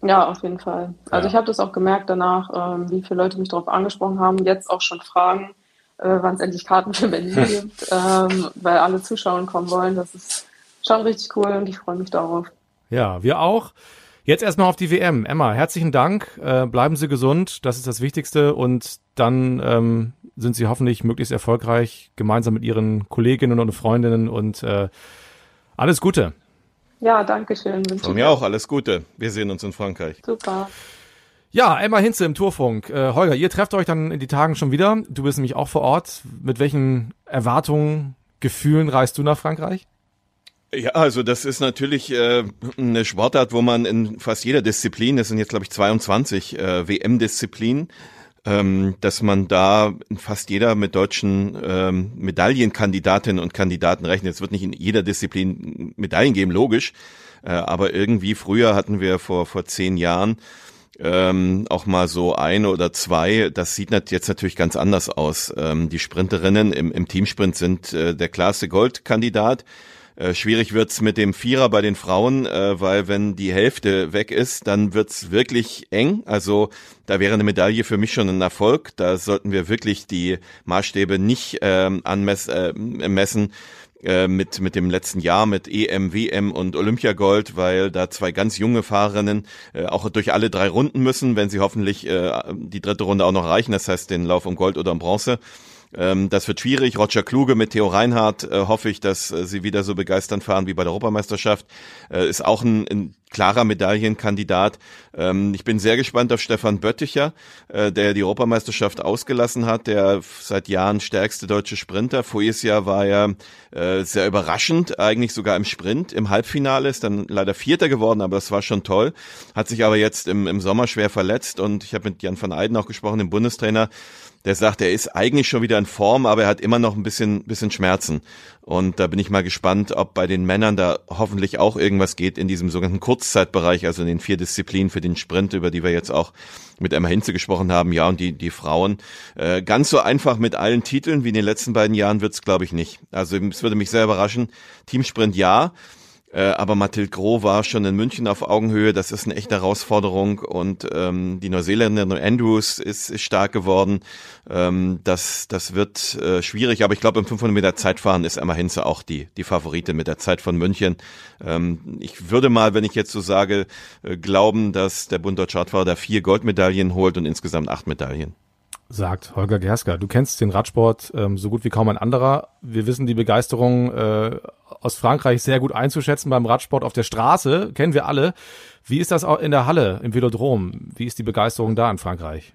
Ja, auf jeden Fall. Also ja. ich habe das auch gemerkt danach, ähm, wie viele Leute mich darauf angesprochen haben, jetzt auch schon fragen, äh, wann es endlich Karten für Berlin gibt, ähm, weil alle Zuschauer kommen wollen. Das ist schon richtig cool und ich freue mich darauf. Ja, wir auch. Jetzt erstmal auf die WM. Emma, herzlichen Dank. Äh, bleiben Sie gesund, das ist das Wichtigste. Und dann ähm, sind sie hoffentlich möglichst erfolgreich, gemeinsam mit ihren Kolleginnen und Freundinnen und äh, alles Gute. Ja, danke schön. Von mir auch alles Gute. Wir sehen uns in Frankreich. Super. Ja, Emma Hinze im Tourfunk. Äh, Holger, ihr trefft euch dann in die Tagen schon wieder. Du bist nämlich auch vor Ort. Mit welchen Erwartungen, Gefühlen reist du nach Frankreich? Ja, also das ist natürlich äh, eine Sportart, wo man in fast jeder Disziplin, das sind jetzt glaube ich 22 äh, WM-Disziplinen, ähm, dass man da fast jeder mit deutschen ähm, Medaillenkandidatinnen und Kandidaten rechnet. Es wird nicht in jeder Disziplin Medaillen geben, logisch, äh, aber irgendwie früher hatten wir vor vor zehn Jahren ähm, auch mal so eine oder zwei. Das sieht jetzt natürlich ganz anders aus. Ähm, die Sprinterinnen im, im Teamsprint sind äh, der klarste Goldkandidat. Äh, schwierig wird's mit dem Vierer bei den Frauen, äh, weil wenn die Hälfte weg ist, dann wird's wirklich eng. Also da wäre eine Medaille für mich schon ein Erfolg. Da sollten wir wirklich die Maßstäbe nicht ähm, anmessen. Äh, messen äh, mit, mit dem letzten Jahr mit EM, WM und Olympiagold, weil da zwei ganz junge Fahrerinnen äh, auch durch alle drei Runden müssen, wenn sie hoffentlich äh, die dritte Runde auch noch erreichen, das heißt den Lauf um Gold oder um Bronze. Ähm, das wird schwierig. Roger Kluge mit Theo Reinhardt äh, hoffe ich, dass äh, sie wieder so begeisternd fahren wie bei der Europameisterschaft. Äh, ist auch ein, ein klarer Medaillenkandidat. Ähm, ich bin sehr gespannt auf Stefan Bötticher, äh, der die Europameisterschaft ausgelassen hat, der seit Jahren stärkste deutsche Sprinter. Voriges Jahr war er äh, sehr überraschend, eigentlich sogar im Sprint. Im Halbfinale ist dann leider Vierter geworden, aber das war schon toll. Hat sich aber jetzt im, im Sommer schwer verletzt und ich habe mit Jan van Eyden auch gesprochen, dem Bundestrainer der sagt, er ist eigentlich schon wieder in Form, aber er hat immer noch ein bisschen, bisschen Schmerzen. Und da bin ich mal gespannt, ob bei den Männern da hoffentlich auch irgendwas geht in diesem sogenannten Kurzzeitbereich, also in den vier Disziplinen für den Sprint, über die wir jetzt auch mit Emma Hinze gesprochen haben. Ja, und die, die Frauen. Äh, ganz so einfach mit allen Titeln wie in den letzten beiden Jahren wird's, glaube ich, nicht. Also es würde mich sehr überraschen. Teamsprint ja. Äh, aber Mathilde Gros war schon in München auf Augenhöhe. Das ist eine echte Herausforderung. Und ähm, die Neuseeländerin Andrews ist, ist stark geworden. Ähm, das, das wird äh, schwierig. Aber ich glaube, im 500 Meter Zeitfahren ist Emma Hinze auch die, die Favoritin mit der Zeit von München. Ähm, ich würde mal, wenn ich jetzt so sage, äh, glauben, dass der Bund Deutscher Radfahrer da vier Goldmedaillen holt und insgesamt acht Medaillen sagt Holger Gerska. Du kennst den Radsport ähm, so gut wie kaum ein anderer. Wir wissen die Begeisterung äh, aus Frankreich sehr gut einzuschätzen beim Radsport auf der Straße, kennen wir alle. Wie ist das auch in der Halle, im Velodrom? Wie ist die Begeisterung da in Frankreich?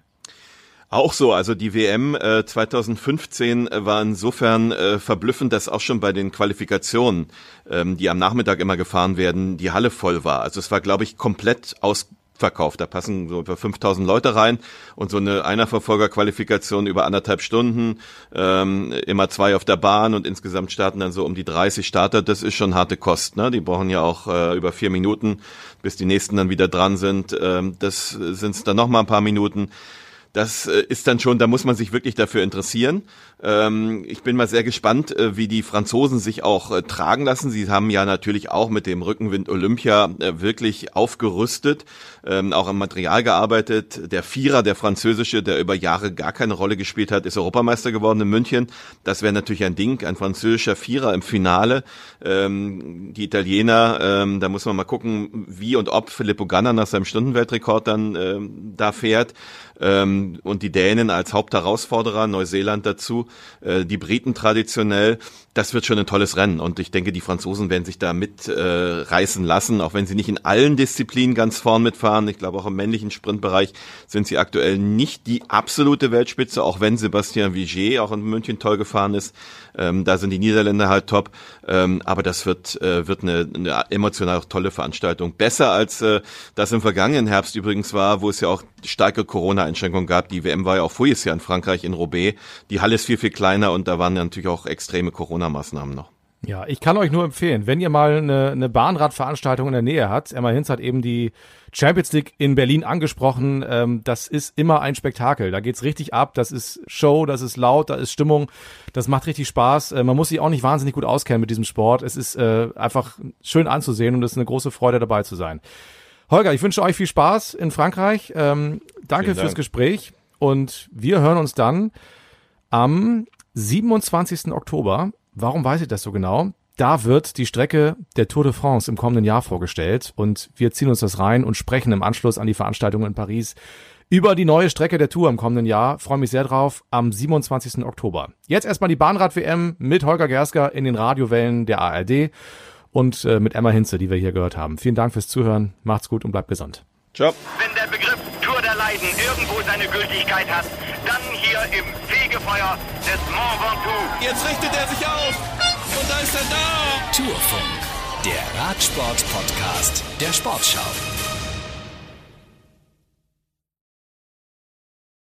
Auch so, also die WM äh, 2015 war insofern äh, verblüffend, dass auch schon bei den Qualifikationen, ähm, die am Nachmittag immer gefahren werden, die Halle voll war. Also es war, glaube ich, komplett aus verkauft. Da passen so über 5000 Leute rein und so eine Einerverfolgerqualifikation über anderthalb Stunden, ähm, immer zwei auf der Bahn und insgesamt starten dann so um die 30 Starter. Das ist schon harte Kost. Ne? Die brauchen ja auch äh, über vier Minuten, bis die nächsten dann wieder dran sind. Ähm, das sind dann noch mal ein paar Minuten. Das äh, ist dann schon, da muss man sich wirklich dafür interessieren. Ähm, ich bin mal sehr gespannt, äh, wie die Franzosen sich auch äh, tragen lassen. Sie haben ja natürlich auch mit dem Rückenwind Olympia wirklich aufgerüstet, ähm, auch am Material gearbeitet. Der Vierer, der französische, der über Jahre gar keine Rolle gespielt hat, ist Europameister geworden in München. Das wäre natürlich ein Ding, ein französischer Vierer im Finale. Ähm, die Italiener, da muss man mal gucken, wie und ob Filippo Ganna nach seinem Stundenweltrekord dann da fährt und die Dänen als Hauptherausforderer, Neuseeland dazu, äh, die Briten traditionell. Das wird schon ein tolles Rennen und ich denke, die Franzosen werden sich da mitreißen äh, lassen, auch wenn sie nicht in allen Disziplinen ganz vorn mitfahren. Ich glaube, auch im männlichen Sprintbereich sind sie aktuell nicht die absolute Weltspitze, auch wenn Sebastian Vigier auch in München toll gefahren ist. Ähm, da sind die Niederländer halt top. Ähm, aber das wird, äh, wird eine, eine emotional auch tolle Veranstaltung. Besser als äh, das im vergangenen Herbst übrigens war, wo es ja auch starke Corona-Einschränkungen gab. Die WM war ja auch voriges Jahr in Frankreich, in Roubaix. Die Halle ist viel, viel kleiner und da waren ja natürlich auch extreme Corona-Maßnahmen noch. Ja, ich kann euch nur empfehlen, wenn ihr mal eine, eine Bahnradveranstaltung in der Nähe habt, Emma Hinz hat eben die Champions League in Berlin angesprochen, ähm, das ist immer ein Spektakel. Da geht's richtig ab, das ist Show, das ist laut, da ist Stimmung, das macht richtig Spaß. Äh, man muss sich auch nicht wahnsinnig gut auskennen mit diesem Sport. Es ist äh, einfach schön anzusehen und es ist eine große Freude dabei zu sein. Holger, ich wünsche euch viel Spaß in Frankreich. Ähm, danke Dank. fürs Gespräch und wir hören uns dann am 27. Oktober Warum weiß ich das so genau? Da wird die Strecke der Tour de France im kommenden Jahr vorgestellt und wir ziehen uns das rein und sprechen im Anschluss an die Veranstaltung in Paris über die neue Strecke der Tour im kommenden Jahr. Freue mich sehr drauf am 27. Oktober. Jetzt erstmal die Bahnrad-WM mit Holger Gersker in den Radiowellen der ARD und äh, mit Emma Hinze, die wir hier gehört haben. Vielen Dank fürs Zuhören. Macht's gut und bleibt gesund. Ciao. Wenn der Begriff Tour Leiden irgendwo seine Gültigkeit hat, dann hier im Fegefeuer des Mont Ventoux. Jetzt richtet er sich auf und da ist er da. Tourfunk, der Radsport-Podcast der Sportschau.